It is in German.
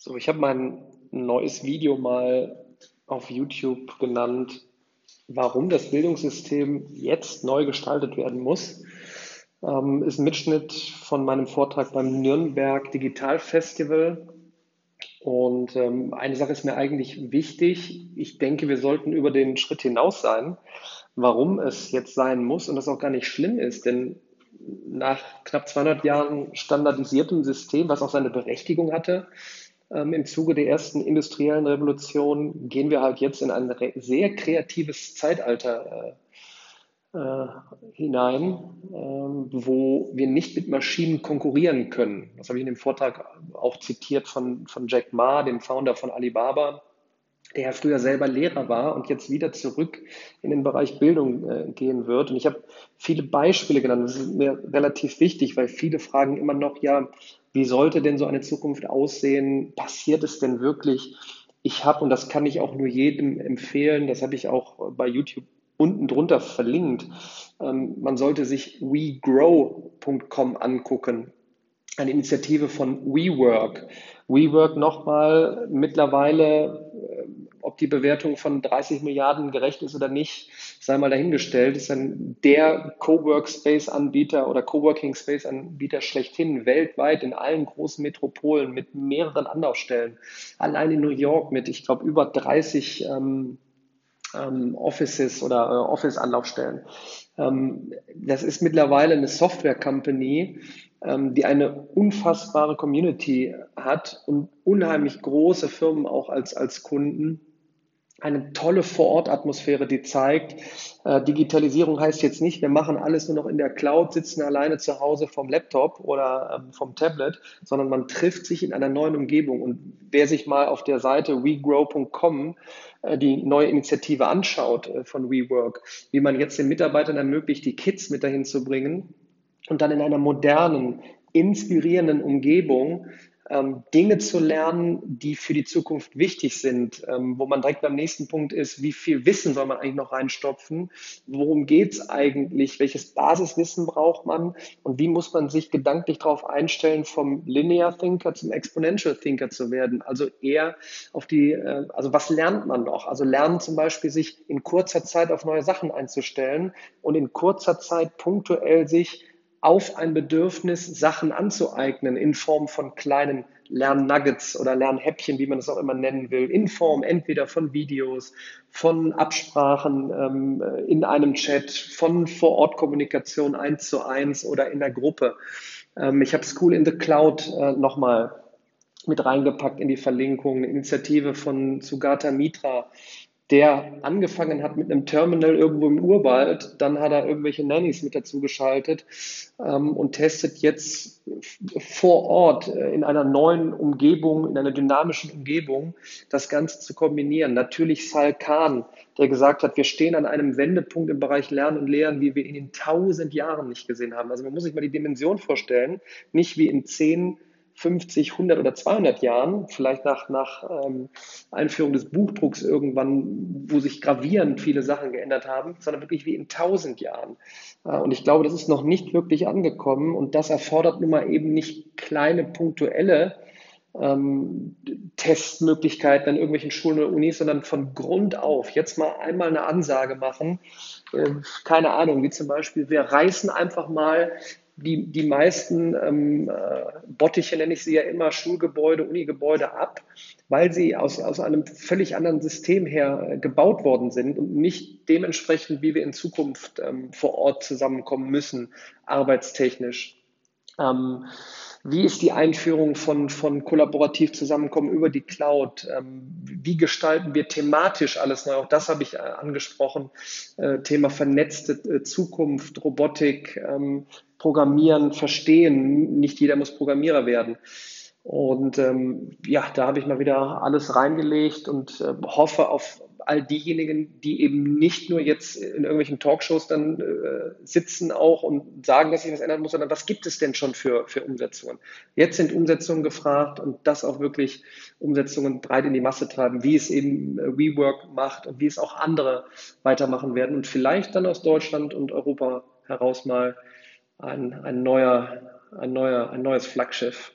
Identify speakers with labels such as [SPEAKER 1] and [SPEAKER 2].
[SPEAKER 1] So, ich habe mein neues Video mal auf YouTube genannt, warum das Bildungssystem jetzt neu gestaltet werden muss. Ähm, ist ein Mitschnitt von meinem Vortrag beim Nürnberg Digital Festival. Und ähm, eine Sache ist mir eigentlich wichtig. Ich denke, wir sollten über den Schritt hinaus sein, warum es jetzt sein muss und das auch gar nicht schlimm ist, denn nach knapp 200 Jahren standardisiertem System, was auch seine Berechtigung hatte, ähm, Im Zuge der ersten industriellen Revolution gehen wir halt jetzt in ein sehr kreatives Zeitalter äh, äh, hinein, äh, wo wir nicht mit Maschinen konkurrieren können. Das habe ich in dem Vortrag auch zitiert von, von Jack Ma, dem Founder von Alibaba der ja früher selber Lehrer war und jetzt wieder zurück in den Bereich Bildung äh, gehen wird. Und ich habe viele Beispiele genannt. Das ist mir relativ wichtig, weil viele fragen immer noch, ja, wie sollte denn so eine Zukunft aussehen? Passiert es denn wirklich? Ich habe, und das kann ich auch nur jedem empfehlen, das habe ich auch bei YouTube unten drunter verlinkt, ähm, man sollte sich wegrow.com angucken eine Initiative von WeWork. WeWork nochmal mittlerweile, ob die Bewertung von 30 Milliarden gerecht ist oder nicht, sei mal dahingestellt, ist dann der Coworkspace-Anbieter oder Coworking-Space-Anbieter schlechthin weltweit in allen großen Metropolen mit mehreren Anlaufstellen. Allein in New York mit, ich glaube, über 30 ähm, ähm, Offices oder äh, Office-Anlaufstellen. Ähm, das ist mittlerweile eine Software-Company, ähm, die eine unfassbare Community hat und unheimlich große Firmen auch als, als Kunden. Eine tolle Vorortatmosphäre, die zeigt, äh, Digitalisierung heißt jetzt nicht, wir machen alles nur noch in der Cloud, sitzen alleine zu Hause vom Laptop oder ähm, vom Tablet, sondern man trifft sich in einer neuen Umgebung. Und wer sich mal auf der Seite wegrow.com äh, die neue Initiative anschaut äh, von WeWork, wie man jetzt den Mitarbeitern ermöglicht, die Kids mit dahin zu bringen, und dann in einer modernen, inspirierenden Umgebung ähm, Dinge zu lernen, die für die Zukunft wichtig sind, ähm, wo man direkt beim nächsten Punkt ist, wie viel Wissen soll man eigentlich noch reinstopfen, worum geht es eigentlich, welches Basiswissen braucht man? Und wie muss man sich gedanklich darauf einstellen, vom Linear Thinker zum Exponential Thinker zu werden, also eher auf die, äh, also was lernt man noch, also lernen zum Beispiel sich in kurzer Zeit auf neue Sachen einzustellen und in kurzer Zeit punktuell sich auf ein Bedürfnis, Sachen anzueignen in Form von kleinen Lernnuggets oder Lernhäppchen, wie man es auch immer nennen will, in Form entweder von Videos, von Absprachen ähm, in einem Chat, von Vor-Ort-Kommunikation eins zu eins oder in der Gruppe. Ähm, ich habe School in the Cloud äh, nochmal mit reingepackt in die Verlinkung, eine Initiative von Sugata Mitra, der angefangen hat mit einem Terminal irgendwo im Urwald, dann hat er irgendwelche Nannies mit dazu geschaltet ähm, und testet jetzt vor Ort äh, in einer neuen Umgebung, in einer dynamischen Umgebung, das Ganze zu kombinieren. Natürlich Sal Khan, der gesagt hat, wir stehen an einem Wendepunkt im Bereich Lernen und Lehren, wie wir ihn in tausend Jahren nicht gesehen haben. Also man muss sich mal die Dimension vorstellen, nicht wie in zehn 50, 100 oder 200 Jahren, vielleicht nach, nach ähm, Einführung des Buchdrucks irgendwann, wo sich gravierend viele Sachen geändert haben, sondern wirklich wie in 1000 Jahren. Äh, und ich glaube, das ist noch nicht wirklich angekommen und das erfordert nun mal eben nicht kleine punktuelle ähm, Testmöglichkeiten an irgendwelchen Schulen oder Unis, sondern von Grund auf jetzt mal einmal eine Ansage machen. Äh, keine Ahnung, wie zum Beispiel, wir reißen einfach mal die, die meisten ähm, äh, Bottiche, nenne ich sie ja immer, Schulgebäude, Unigebäude ab, weil sie aus, aus einem völlig anderen System her äh, gebaut worden sind und nicht dementsprechend, wie wir in Zukunft ähm, vor Ort zusammenkommen müssen, arbeitstechnisch. Ähm, wie ist die Einführung von, von kollaborativ Zusammenkommen über die Cloud? Ähm, wie gestalten wir thematisch alles neu? Auch das habe ich äh, angesprochen. Äh, Thema vernetzte äh, Zukunft, Robotik, ähm, Programmieren, Verstehen. Nicht jeder muss Programmierer werden. Und ähm, ja, da habe ich mal wieder alles reingelegt und äh, hoffe auf all diejenigen, die eben nicht nur jetzt in irgendwelchen Talkshows dann äh, sitzen auch und sagen, dass sich was ändern muss, sondern was gibt es denn schon für, für Umsetzungen? Jetzt sind Umsetzungen gefragt und das auch wirklich Umsetzungen breit in die Masse treiben, wie es eben äh, WeWork macht und wie es auch andere weitermachen werden und vielleicht dann aus Deutschland und Europa heraus mal ein, ein neuer, ein neuer, ein neues Flaggschiff